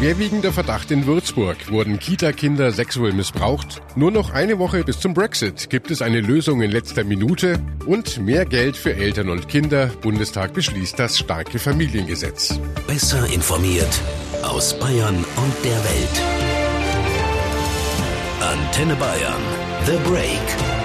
Schwerwiegender Verdacht in Würzburg. Wurden Kita-Kinder sexuell missbraucht? Nur noch eine Woche bis zum Brexit. Gibt es eine Lösung in letzter Minute? Und mehr Geld für Eltern und Kinder. Bundestag beschließt das starke Familiengesetz. Besser informiert aus Bayern und der Welt. Antenne Bayern. The Break.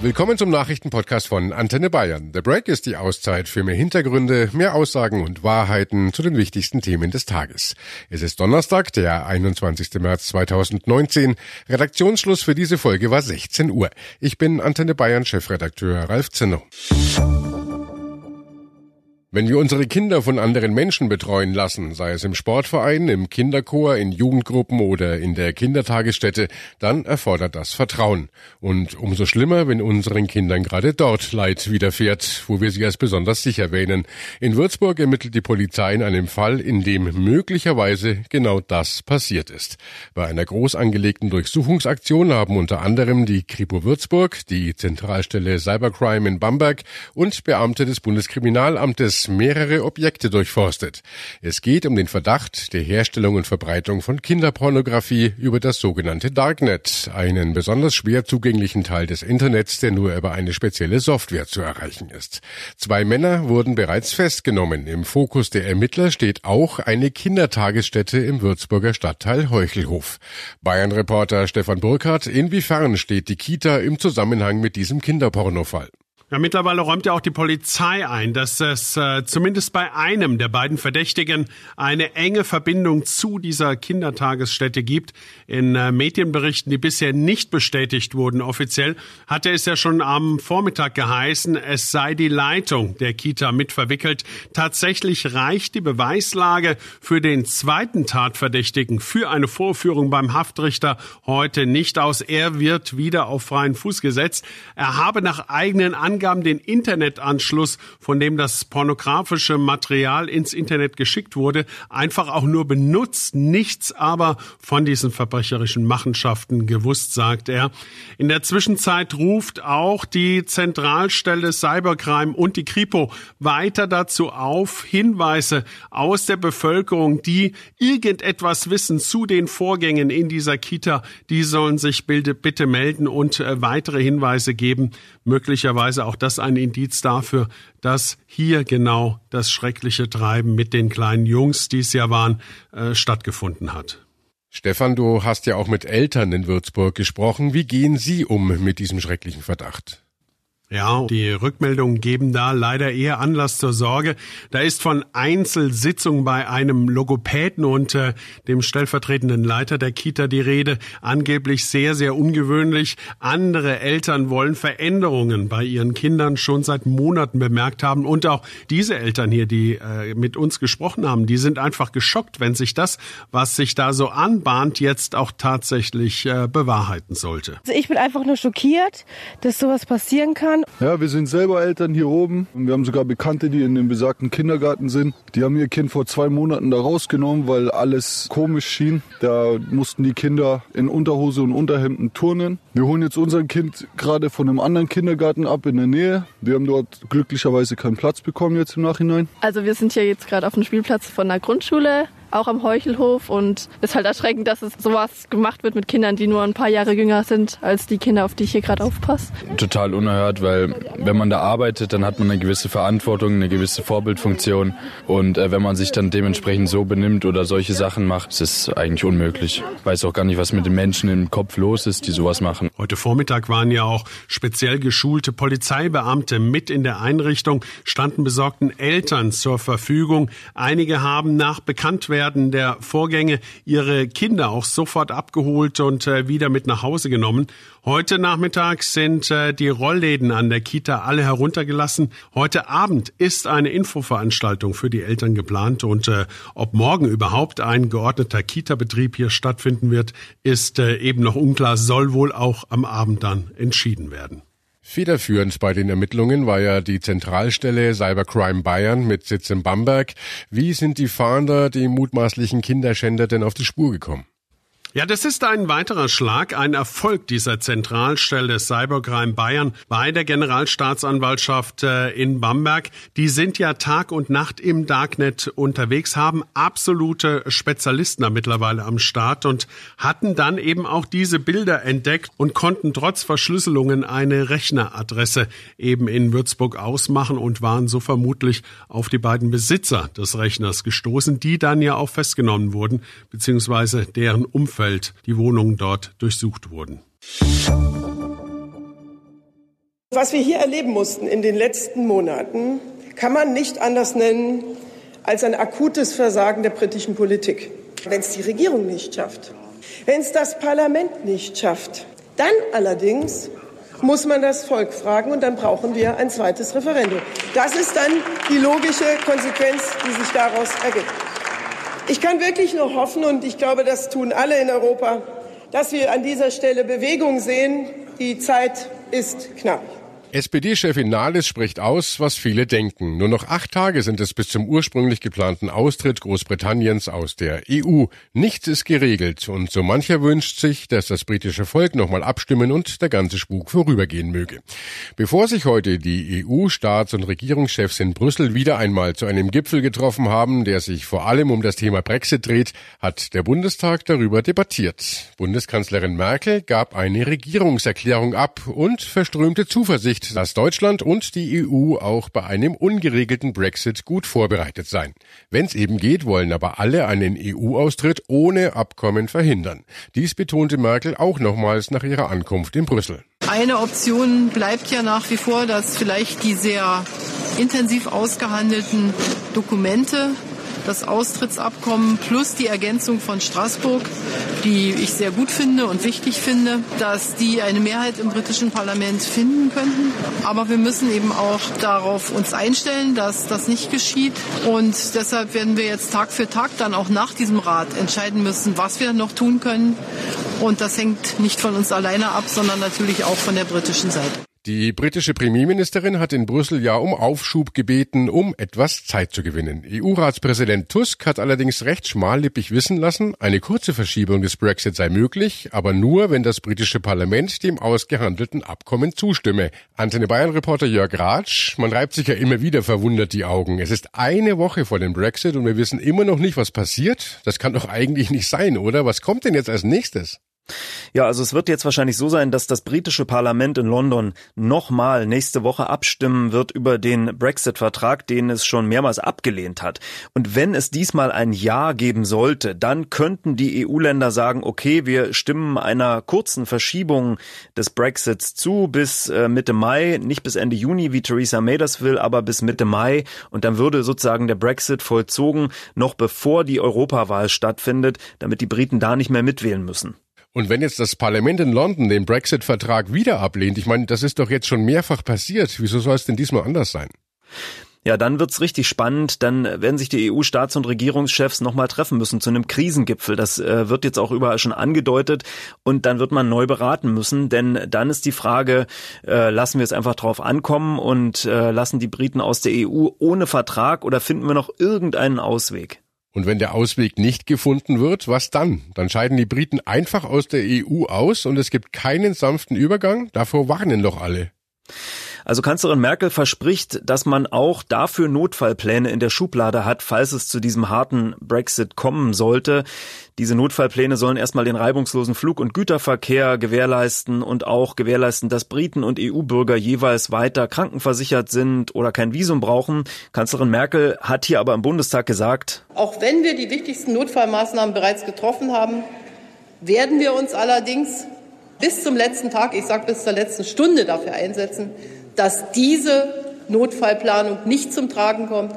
Willkommen zum Nachrichtenpodcast von Antenne Bayern. The Break ist die Auszeit für mehr Hintergründe, mehr Aussagen und Wahrheiten zu den wichtigsten Themen des Tages. Es ist Donnerstag, der 21. März 2019. Redaktionsschluss für diese Folge war 16 Uhr. Ich bin Antenne Bayern Chefredakteur Ralf Zinno. Wenn wir unsere Kinder von anderen Menschen betreuen lassen, sei es im Sportverein, im Kinderchor, in Jugendgruppen oder in der Kindertagesstätte, dann erfordert das Vertrauen. Und umso schlimmer, wenn unseren Kindern gerade dort Leid widerfährt, wo wir sie als besonders sicher wähnen. In Würzburg ermittelt die Polizei in einem Fall, in dem möglicherweise genau das passiert ist. Bei einer groß angelegten Durchsuchungsaktion haben unter anderem die Kripo Würzburg, die Zentralstelle Cybercrime in Bamberg und Beamte des Bundeskriminalamtes mehrere Objekte durchforstet. Es geht um den Verdacht der Herstellung und Verbreitung von Kinderpornografie über das sogenannte Darknet, einen besonders schwer zugänglichen Teil des Internets, der nur über eine spezielle Software zu erreichen ist. Zwei Männer wurden bereits festgenommen. Im Fokus der Ermittler steht auch eine Kindertagesstätte im Würzburger Stadtteil Heuchelhof. Bayern-Reporter Stefan Burkhardt, inwiefern steht die Kita im Zusammenhang mit diesem Kinderpornofall? Ja, mittlerweile räumt ja auch die Polizei ein, dass es äh, zumindest bei einem der beiden Verdächtigen eine enge Verbindung zu dieser Kindertagesstätte gibt. In äh, Medienberichten, die bisher nicht bestätigt wurden offiziell, hatte es ja schon am Vormittag geheißen, es sei die Leitung der Kita mit verwickelt. Tatsächlich reicht die Beweislage für den zweiten Tatverdächtigen für eine Vorführung beim Haftrichter heute nicht aus. Er wird wieder auf freien Fuß gesetzt. Er habe nach eigenen Angaben Angaben den Internetanschluss, von dem das pornografische Material ins Internet geschickt wurde, einfach auch nur benutzt, nichts aber von diesen verbrecherischen Machenschaften gewusst, sagt er. In der Zwischenzeit ruft auch die Zentralstelle Cybercrime und die Kripo weiter dazu auf, Hinweise aus der Bevölkerung, die irgendetwas wissen zu den Vorgängen in dieser Kita, die sollen sich bitte melden und äh, weitere Hinweise geben, möglicherweise auch das ein Indiz dafür, dass hier genau das schreckliche Treiben mit den kleinen Jungs, die es ja waren, äh, stattgefunden hat. Stefan, du hast ja auch mit Eltern in Würzburg gesprochen. Wie gehen Sie um mit diesem schrecklichen Verdacht? Ja, die Rückmeldungen geben da leider eher Anlass zur Sorge. Da ist von Einzelsitzungen bei einem Logopäden und äh, dem stellvertretenden Leiter der Kita die Rede. Angeblich sehr, sehr ungewöhnlich. Andere Eltern wollen Veränderungen bei ihren Kindern schon seit Monaten bemerkt haben. Und auch diese Eltern hier, die äh, mit uns gesprochen haben, die sind einfach geschockt, wenn sich das, was sich da so anbahnt, jetzt auch tatsächlich äh, bewahrheiten sollte. Also ich bin einfach nur schockiert, dass sowas passieren kann. Eltern? Ja, wir sind selber Eltern hier oben und wir haben sogar Bekannte, die in dem besagten Kindergarten sind. Die haben ihr Kind vor zwei Monaten da rausgenommen, weil alles komisch schien. Da mussten die Kinder in Unterhose und Unterhemden turnen. Wir holen jetzt unser Kind gerade von einem anderen Kindergarten ab in der Nähe. Wir haben dort glücklicherweise keinen Platz bekommen jetzt im Nachhinein. Also wir sind hier jetzt gerade auf dem Spielplatz von der Grundschule auch am Heuchelhof und ist halt erschreckend, dass es sowas gemacht wird mit Kindern, die nur ein paar Jahre jünger sind als die Kinder, auf die ich hier gerade aufpasse. Total unerhört, weil wenn man da arbeitet, dann hat man eine gewisse Verantwortung, eine gewisse Vorbildfunktion und äh, wenn man sich dann dementsprechend so benimmt oder solche Sachen macht, ist es eigentlich unmöglich. Ich weiß auch gar nicht, was mit den Menschen im Kopf los ist, die sowas machen. Heute Vormittag waren ja auch speziell geschulte Polizeibeamte mit in der Einrichtung, standen besorgten Eltern zur Verfügung. Einige haben nach Bekanntwerden werden der Vorgänge ihre Kinder auch sofort abgeholt und äh, wieder mit nach Hause genommen. Heute Nachmittag sind äh, die Rollläden an der Kita alle heruntergelassen. Heute Abend ist eine Infoveranstaltung für die Eltern geplant und äh, ob morgen überhaupt ein geordneter Kita-Betrieb hier stattfinden wird, ist eben noch unklar, soll wohl auch am Abend dann entschieden werden. Federführend bei den Ermittlungen war ja die Zentralstelle Cybercrime Bayern mit Sitz in Bamberg. Wie sind die Fahnder dem mutmaßlichen Kinderschänder denn auf die Spur gekommen? Ja, das ist ein weiterer Schlag, ein Erfolg dieser Zentralstelle Cybercrime Bayern bei der Generalstaatsanwaltschaft äh, in Bamberg. Die sind ja Tag und Nacht im Darknet unterwegs, haben absolute Spezialisten da mittlerweile am Start und hatten dann eben auch diese Bilder entdeckt und konnten trotz Verschlüsselungen eine Rechneradresse eben in Würzburg ausmachen und waren so vermutlich auf die beiden Besitzer des Rechners gestoßen, die dann ja auch festgenommen wurden, beziehungsweise deren Umfeld Umfeld die Wohnungen dort durchsucht wurden. Was wir hier erleben mussten in den letzten Monaten, kann man nicht anders nennen als ein akutes Versagen der britischen Politik. Wenn es die Regierung nicht schafft, wenn es das Parlament nicht schafft, dann allerdings muss man das Volk fragen und dann brauchen wir ein zweites Referendum. Das ist dann die logische Konsequenz, die sich daraus ergibt. Ich kann wirklich nur hoffen, und ich glaube, das tun alle in Europa, dass wir an dieser Stelle Bewegung sehen. Die Zeit ist knapp. SPD-Chefin Nahles spricht aus, was viele denken. Nur noch acht Tage sind es bis zum ursprünglich geplanten Austritt Großbritanniens aus der EU. Nichts ist geregelt und so mancher wünscht sich, dass das britische Volk nochmal abstimmen und der ganze Spuk vorübergehen möge. Bevor sich heute die EU-Staats- und Regierungschefs in Brüssel wieder einmal zu einem Gipfel getroffen haben, der sich vor allem um das Thema Brexit dreht, hat der Bundestag darüber debattiert. Bundeskanzlerin Merkel gab eine Regierungserklärung ab und verströmte Zuversicht Zuversicht, dass Deutschland und die EU auch bei einem ungeregelten Brexit gut vorbereitet seien. Wenn es eben geht, wollen aber alle einen EU-Austritt ohne Abkommen verhindern. Dies betonte Merkel auch nochmals nach ihrer Ankunft in Brüssel. Eine Option bleibt ja nach wie vor, dass vielleicht die sehr intensiv ausgehandelten Dokumente das Austrittsabkommen plus die Ergänzung von Straßburg, die ich sehr gut finde und wichtig finde, dass die eine Mehrheit im britischen Parlament finden könnten. Aber wir müssen eben auch darauf uns einstellen, dass das nicht geschieht. Und deshalb werden wir jetzt Tag für Tag dann auch nach diesem Rat entscheiden müssen, was wir noch tun können. Und das hängt nicht von uns alleine ab, sondern natürlich auch von der britischen Seite. Die britische Premierministerin hat in Brüssel ja um Aufschub gebeten, um etwas Zeit zu gewinnen. EU-Ratspräsident Tusk hat allerdings recht schmallippig wissen lassen, eine kurze Verschiebung des Brexit sei möglich, aber nur, wenn das britische Parlament dem ausgehandelten Abkommen zustimme. Antenne Bayern-Reporter Jörg Ratsch, man reibt sich ja immer wieder verwundert die Augen. Es ist eine Woche vor dem Brexit und wir wissen immer noch nicht, was passiert. Das kann doch eigentlich nicht sein, oder? Was kommt denn jetzt als nächstes? Ja, also es wird jetzt wahrscheinlich so sein, dass das britische Parlament in London nochmal nächste Woche abstimmen wird über den Brexit-Vertrag, den es schon mehrmals abgelehnt hat. Und wenn es diesmal ein Ja geben sollte, dann könnten die EU-Länder sagen, okay, wir stimmen einer kurzen Verschiebung des Brexits zu bis äh, Mitte Mai, nicht bis Ende Juni, wie Theresa May das will, aber bis Mitte Mai. Und dann würde sozusagen der Brexit vollzogen, noch bevor die Europawahl stattfindet, damit die Briten da nicht mehr mitwählen müssen. Und wenn jetzt das Parlament in London den Brexit-Vertrag wieder ablehnt, ich meine, das ist doch jetzt schon mehrfach passiert. Wieso soll es denn diesmal anders sein? Ja, dann wird's richtig spannend. Dann werden sich die EU-Staats- und Regierungschefs nochmal treffen müssen zu einem Krisengipfel. Das äh, wird jetzt auch überall schon angedeutet. Und dann wird man neu beraten müssen. Denn dann ist die Frage, äh, lassen wir es einfach drauf ankommen und äh, lassen die Briten aus der EU ohne Vertrag oder finden wir noch irgendeinen Ausweg? Und wenn der Ausweg nicht gefunden wird, was dann? Dann scheiden die Briten einfach aus der EU aus und es gibt keinen sanften Übergang? Davor warnen doch alle. Also Kanzlerin Merkel verspricht, dass man auch dafür Notfallpläne in der Schublade hat, falls es zu diesem harten Brexit kommen sollte. Diese Notfallpläne sollen erstmal den reibungslosen Flug- und Güterverkehr gewährleisten und auch gewährleisten, dass Briten und EU-Bürger jeweils weiter krankenversichert sind oder kein Visum brauchen. Kanzlerin Merkel hat hier aber im Bundestag gesagt, auch wenn wir die wichtigsten Notfallmaßnahmen bereits getroffen haben, werden wir uns allerdings bis zum letzten Tag, ich sage bis zur letzten Stunde dafür einsetzen, dass diese Notfallplanung nicht zum Tragen kommt.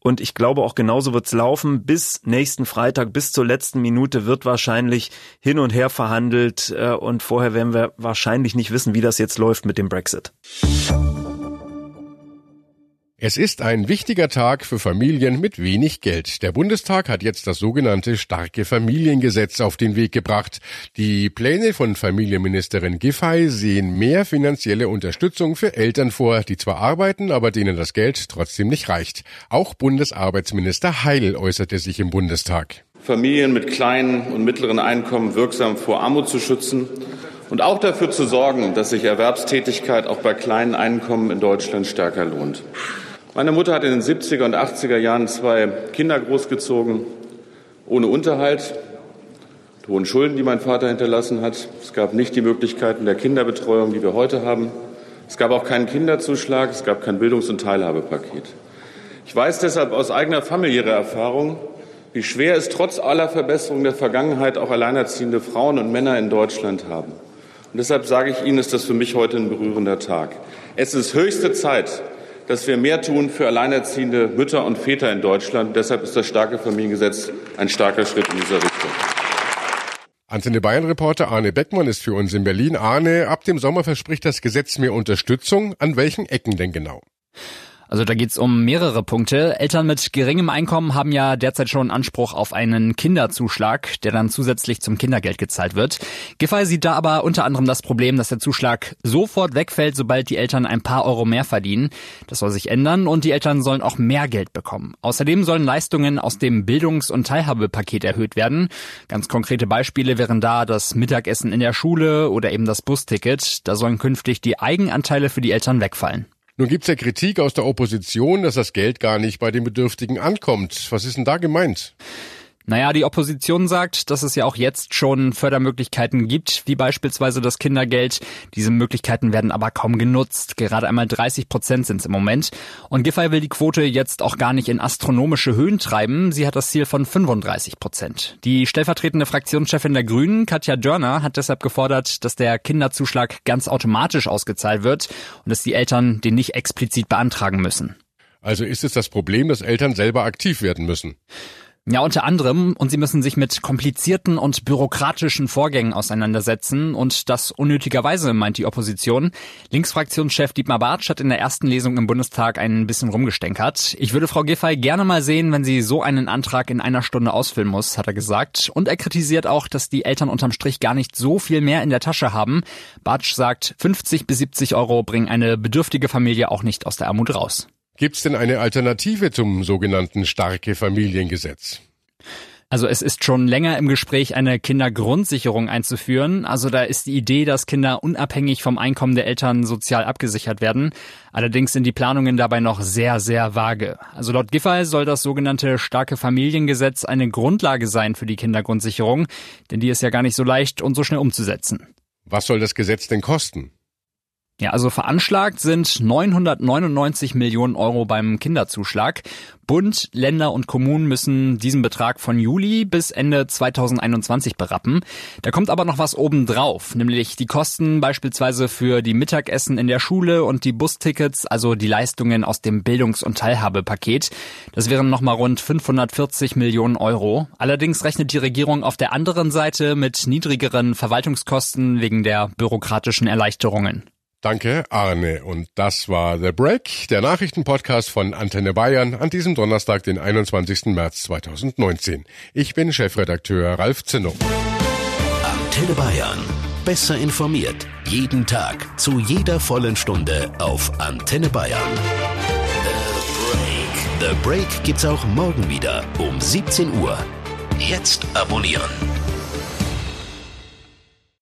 Und ich glaube auch genauso wird's laufen. Bis nächsten Freitag, bis zur letzten Minute wird wahrscheinlich hin und her verhandelt. Äh, und vorher werden wir wahrscheinlich nicht wissen, wie das jetzt läuft mit dem Brexit. Es ist ein wichtiger Tag für Familien mit wenig Geld. Der Bundestag hat jetzt das sogenannte starke Familiengesetz auf den Weg gebracht. Die Pläne von Familienministerin Giffey sehen mehr finanzielle Unterstützung für Eltern vor, die zwar arbeiten, aber denen das Geld trotzdem nicht reicht. Auch Bundesarbeitsminister Heil äußerte sich im Bundestag. Familien mit kleinen und mittleren Einkommen wirksam vor Armut zu schützen und auch dafür zu sorgen, dass sich Erwerbstätigkeit auch bei kleinen Einkommen in Deutschland stärker lohnt. Meine Mutter hat in den 70er und 80er Jahren zwei Kinder großgezogen, ohne Unterhalt, mit hohen Schulden, die mein Vater hinterlassen hat. Es gab nicht die Möglichkeiten der Kinderbetreuung, die wir heute haben. Es gab auch keinen Kinderzuschlag, es gab kein Bildungs- und Teilhabepaket. Ich weiß deshalb aus eigener familiärer Erfahrung, wie schwer es trotz aller Verbesserungen der Vergangenheit auch alleinerziehende Frauen und Männer in Deutschland haben. Und deshalb sage ich Ihnen, ist das für mich heute ein berührender Tag. Es ist höchste Zeit, dass wir mehr tun für alleinerziehende Mütter und Väter in Deutschland. Deshalb ist das starke Familiengesetz ein starker Schritt in dieser Richtung. Antenne Bayern Reporter Arne Beckmann ist für uns in Berlin. Arne, ab dem Sommer verspricht das Gesetz mehr Unterstützung. An welchen Ecken denn genau? Also da geht's um mehrere Punkte. Eltern mit geringem Einkommen haben ja derzeit schon Anspruch auf einen Kinderzuschlag, der dann zusätzlich zum Kindergeld gezahlt wird. Giffey sieht da aber unter anderem das Problem, dass der Zuschlag sofort wegfällt, sobald die Eltern ein paar Euro mehr verdienen. Das soll sich ändern und die Eltern sollen auch mehr Geld bekommen. Außerdem sollen Leistungen aus dem Bildungs- und Teilhabepaket erhöht werden. Ganz konkrete Beispiele wären da das Mittagessen in der Schule oder eben das Busticket. Da sollen künftig die Eigenanteile für die Eltern wegfallen. Nun gibt's ja Kritik aus der Opposition, dass das Geld gar nicht bei den Bedürftigen ankommt. Was ist denn da gemeint? Naja, die Opposition sagt, dass es ja auch jetzt schon Fördermöglichkeiten gibt, wie beispielsweise das Kindergeld. Diese Möglichkeiten werden aber kaum genutzt. Gerade einmal 30 Prozent sind es im Moment. Und Giffey will die Quote jetzt auch gar nicht in astronomische Höhen treiben. Sie hat das Ziel von 35 Prozent. Die stellvertretende Fraktionschefin der Grünen, Katja Dörner, hat deshalb gefordert, dass der Kinderzuschlag ganz automatisch ausgezahlt wird und dass die Eltern den nicht explizit beantragen müssen. Also ist es das Problem, dass Eltern selber aktiv werden müssen? Ja, unter anderem. Und sie müssen sich mit komplizierten und bürokratischen Vorgängen auseinandersetzen. Und das unnötigerweise, meint die Opposition. Linksfraktionschef Dietmar Bartsch hat in der ersten Lesung im Bundestag ein bisschen rumgestänkert. Ich würde Frau Giffey gerne mal sehen, wenn sie so einen Antrag in einer Stunde ausfüllen muss, hat er gesagt. Und er kritisiert auch, dass die Eltern unterm Strich gar nicht so viel mehr in der Tasche haben. Bartsch sagt, 50 bis 70 Euro bringen eine bedürftige Familie auch nicht aus der Armut raus. Gibt's denn eine Alternative zum sogenannten starke Familiengesetz? Also es ist schon länger im Gespräch, eine Kindergrundsicherung einzuführen. Also da ist die Idee, dass Kinder unabhängig vom Einkommen der Eltern sozial abgesichert werden. Allerdings sind die Planungen dabei noch sehr, sehr vage. Also laut Giffey soll das sogenannte starke Familiengesetz eine Grundlage sein für die Kindergrundsicherung, denn die ist ja gar nicht so leicht und so schnell umzusetzen. Was soll das Gesetz denn kosten? Ja, also veranschlagt sind 999 Millionen Euro beim Kinderzuschlag. Bund, Länder und Kommunen müssen diesen Betrag von Juli bis Ende 2021 berappen. Da kommt aber noch was obendrauf, nämlich die Kosten beispielsweise für die Mittagessen in der Schule und die Bustickets, also die Leistungen aus dem Bildungs- und Teilhabepaket. Das wären nochmal rund 540 Millionen Euro. Allerdings rechnet die Regierung auf der anderen Seite mit niedrigeren Verwaltungskosten wegen der bürokratischen Erleichterungen. Danke, Arne. Und das war The Break, der Nachrichtenpodcast von Antenne Bayern an diesem Donnerstag, den 21. März 2019. Ich bin Chefredakteur Ralf Zinno. Antenne Bayern. Besser informiert. Jeden Tag. Zu jeder vollen Stunde auf Antenne Bayern. The Break. The Break gibt's auch morgen wieder um 17 Uhr. Jetzt abonnieren.